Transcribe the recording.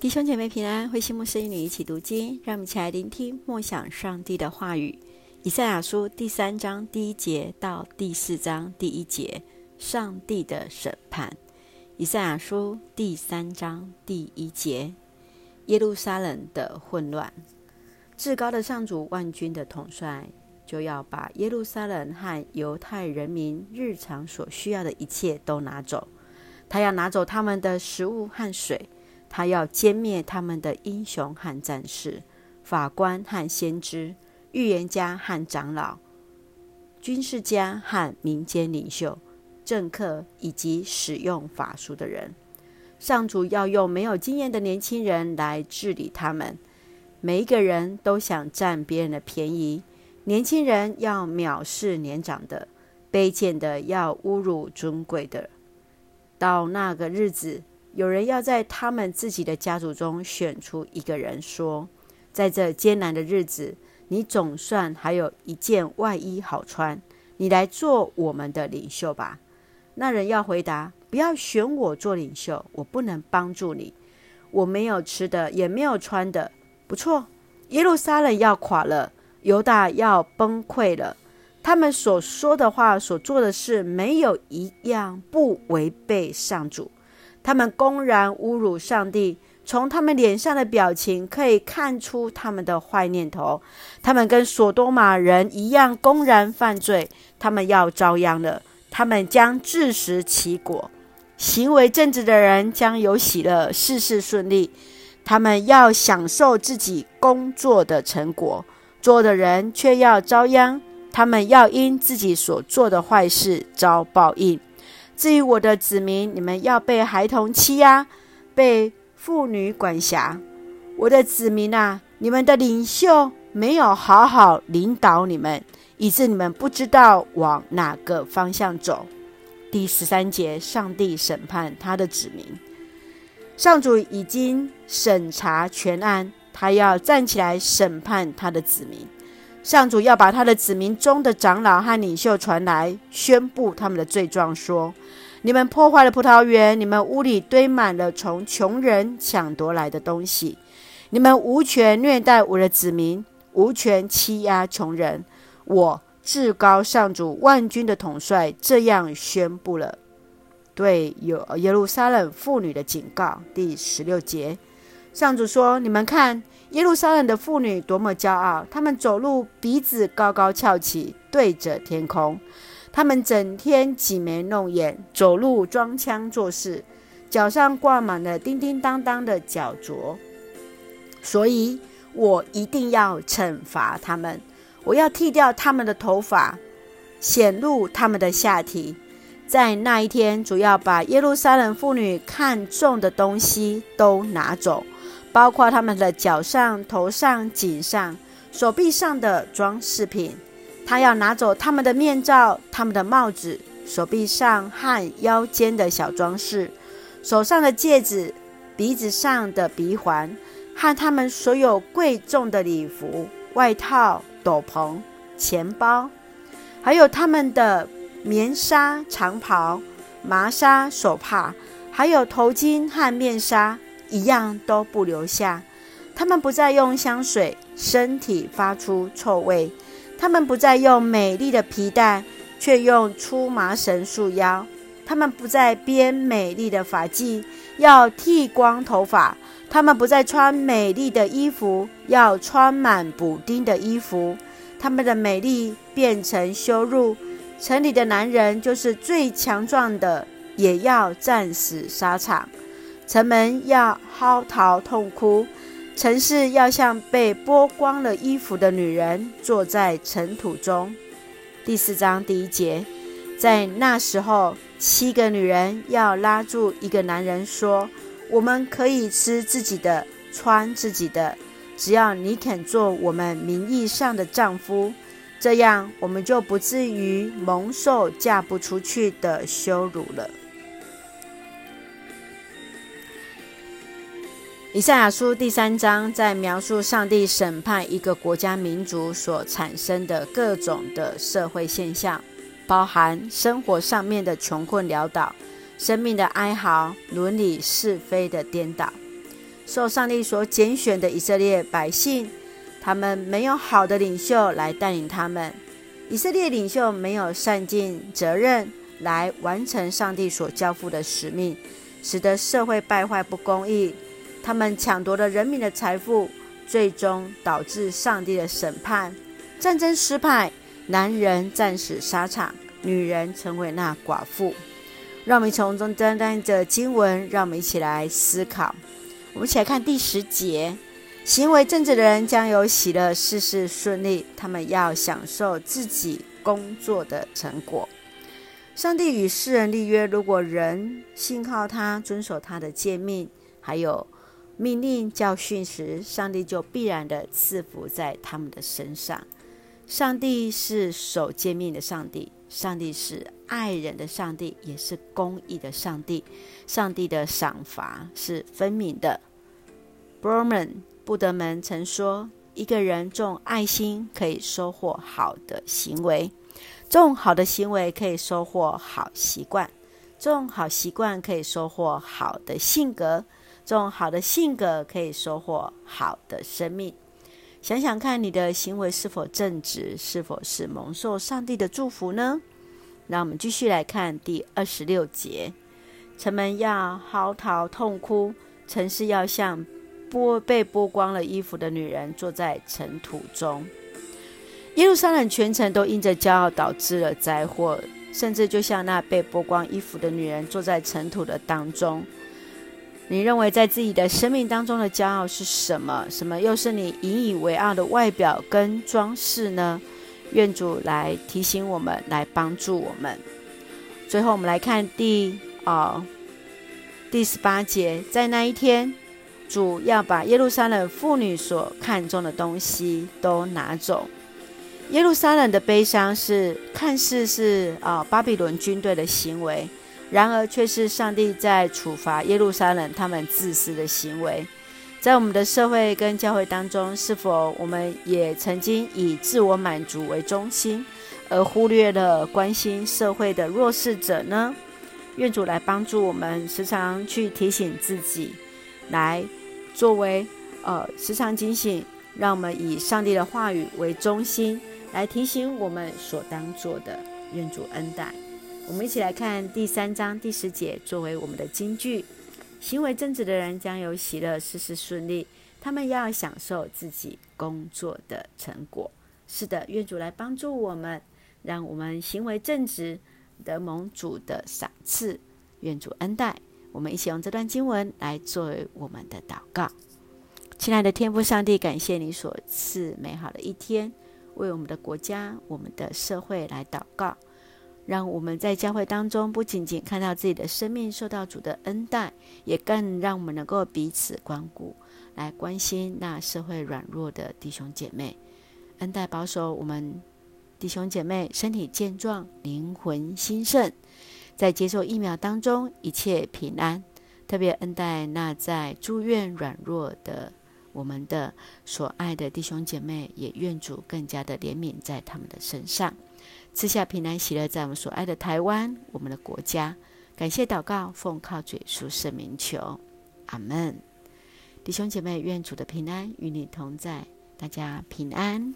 弟兄姐妹平安，慧馨牧师与你一起读经，让我们一起来聆听默想上帝的话语。以赛亚书第三章第一节到第四章第一节，上帝的审判。以赛亚书第三章第一节，耶路撒冷的混乱，至高的上主万军的统帅就要把耶路撒冷和犹太人民日常所需要的一切都拿走，他要拿走他们的食物和水。他要歼灭他们的英雄和战士、法官和先知、预言家和长老、军事家和民间领袖、政客以及使用法术的人。上主要用没有经验的年轻人来治理他们。每一个人都想占别人的便宜。年轻人要藐视年长的，卑贱的要侮辱尊贵的。到那个日子。有人要在他们自己的家族中选出一个人，说：“在这艰难的日子，你总算还有一件外衣好穿，你来做我们的领袖吧。”那人要回答：“不要选我做领袖，我不能帮助你。我没有吃的，也没有穿的。不错，耶路撒冷要垮了，犹大要崩溃了。他们所说的话、所做的事，没有一样不违背上主。”他们公然侮辱上帝，从他们脸上的表情可以看出他们的坏念头。他们跟所多玛人一样公然犯罪，他们要遭殃了。他们将自食其果。行为正直的人将有喜乐，事事顺利。他们要享受自己工作的成果，做的人却要遭殃。他们要因自己所做的坏事遭报应。至于我的子民，你们要被孩童欺压，被妇女管辖。我的子民啊，你们的领袖没有好好领导你们，以致你们不知道往哪个方向走。第十三节，上帝审判他的子民。上主已经审查全案，他要站起来审判他的子民。上主要把他的子民中的长老和领袖传来，宣布他们的罪状，说：“你们破坏了葡萄园，你们屋里堆满了从穷人抢夺来的东西，你们无权虐待我的子民，无权欺压穷人。我至高上主万军的统帅这样宣布了，对有耶路撒冷妇女的警告。”第十六节，上主说：“你们看。”耶路撒冷的妇女多么骄傲！她们走路鼻子高高翘起，对着天空。她们整天挤眉弄眼，走路装腔作势，脚上挂满了叮叮当当的脚镯。所以我一定要惩罚他们，我要剃掉他们的头发，显露他们的下体。在那一天，主要把耶路撒冷妇女看中的东西都拿走。包括他们的脚上、头上、颈上、手臂上的装饰品，他要拿走他们的面罩、他们的帽子、手臂上和腰间的小装饰、手上的戒指、鼻子上的鼻环，和他们所有贵重的礼服、外套、斗篷、钱包，还有他们的棉纱长袍、麻纱手帕，还有头巾和面纱。一样都不留下。他们不再用香水，身体发出臭味；他们不再用美丽的皮带，却用粗麻绳束腰；他们不再编美丽的发髻，要剃光头发；他们不再穿美丽的衣服，要穿满补丁的衣服。他们的美丽变成羞辱。城里的男人，就是最强壮的，也要战死沙场。城门要嚎啕痛哭，城市要像被剥光了衣服的女人坐在尘土中。第四章第一节，在那时候，七个女人要拉住一个男人说：“我们可以吃自己的，穿自己的，只要你肯做我们名义上的丈夫，这样我们就不至于蒙受嫁不出去的羞辱了。”以赛亚书第三章在描述上帝审判一个国家民族所产生的各种的社会现象，包含生活上面的穷困潦倒、生命的哀嚎、伦理是非的颠倒。受上帝所拣选的以色列百姓，他们没有好的领袖来带领他们。以色列领袖没有善尽责任来完成上帝所交付的使命，使得社会败坏不公义。他们抢夺了人民的财富，最终导致上帝的审判，战争失败，男人战死沙场，女人成为那寡妇。让我们从中单单的经文，让我们一起来思考。我们一起来看第十节。行为正直的人将有喜乐，事事顺利。他们要享受自己工作的成果。上帝与世人立约，如果人信靠他，遵守他的诫命，还有命令教训时，上帝就必然的赐福在他们的身上。上帝是守诫命的上帝，上帝是爱人的上帝，也是公义的上帝。上帝的赏罚是分明的。Borman 布德门曾说：“一个人种爱心，可以收获好的行为；种好的行为，可以收获好习惯；种好习惯，可以收获好的性格；种好的性格，可以收获好的生命。想想看，你的行为是否正直？是否是蒙受上帝的祝福呢？”让我们继续来看第二十六节：城门要嚎啕痛哭，城市要像。剥被剥光了衣服的女人坐在尘土中，耶路撒冷全城都因着骄傲导致了灾祸，甚至就像那被剥光衣服的女人坐在尘土的当中。你认为在自己的生命当中的骄傲是什么？什么又是你引以为傲的外表跟装饰呢？愿主来提醒我们，来帮助我们。最后，我们来看第哦第十八节，在那一天。主要把耶路撒冷妇女所看重的东西都拿走。耶路撒冷的悲伤是看似是啊巴比伦军队的行为，然而却是上帝在处罚耶路撒冷他们自私的行为。在我们的社会跟教会当中，是否我们也曾经以自我满足为中心，而忽略了关心社会的弱势者呢？愿主来帮助我们，时常去提醒自己，来。作为呃时常警醒，让我们以上帝的话语为中心，来提醒我们所当做的。愿主恩待。我们一起来看第三章第十节，作为我们的金句：行为正直的人将有喜乐，事事顺利。他们要享受自己工作的成果。是的，愿主来帮助我们，让我们行为正直，得蒙主的赏赐。愿主恩待。我们一起用这段经文来作为我们的祷告。亲爱的天父上帝，感谢你所赐美好的一天，为我们的国家、我们的社会来祷告，让我们在教会当中不仅仅看到自己的生命受到主的恩待，也更让我们能够彼此关顾，来关心那社会软弱的弟兄姐妹，恩待保守我们弟兄姐妹身体健壮、灵魂兴盛。在接受疫苗当中，一切平安。特别恩待那在住院软弱的我们的所爱的弟兄姐妹，也愿主更加的怜悯在他们的身上，赐下平安喜乐在我们所爱的台湾，我们的国家。感谢祷告，奉靠主耶稣圣名求，阿门。弟兄姐妹，愿主的平安与你同在，大家平安。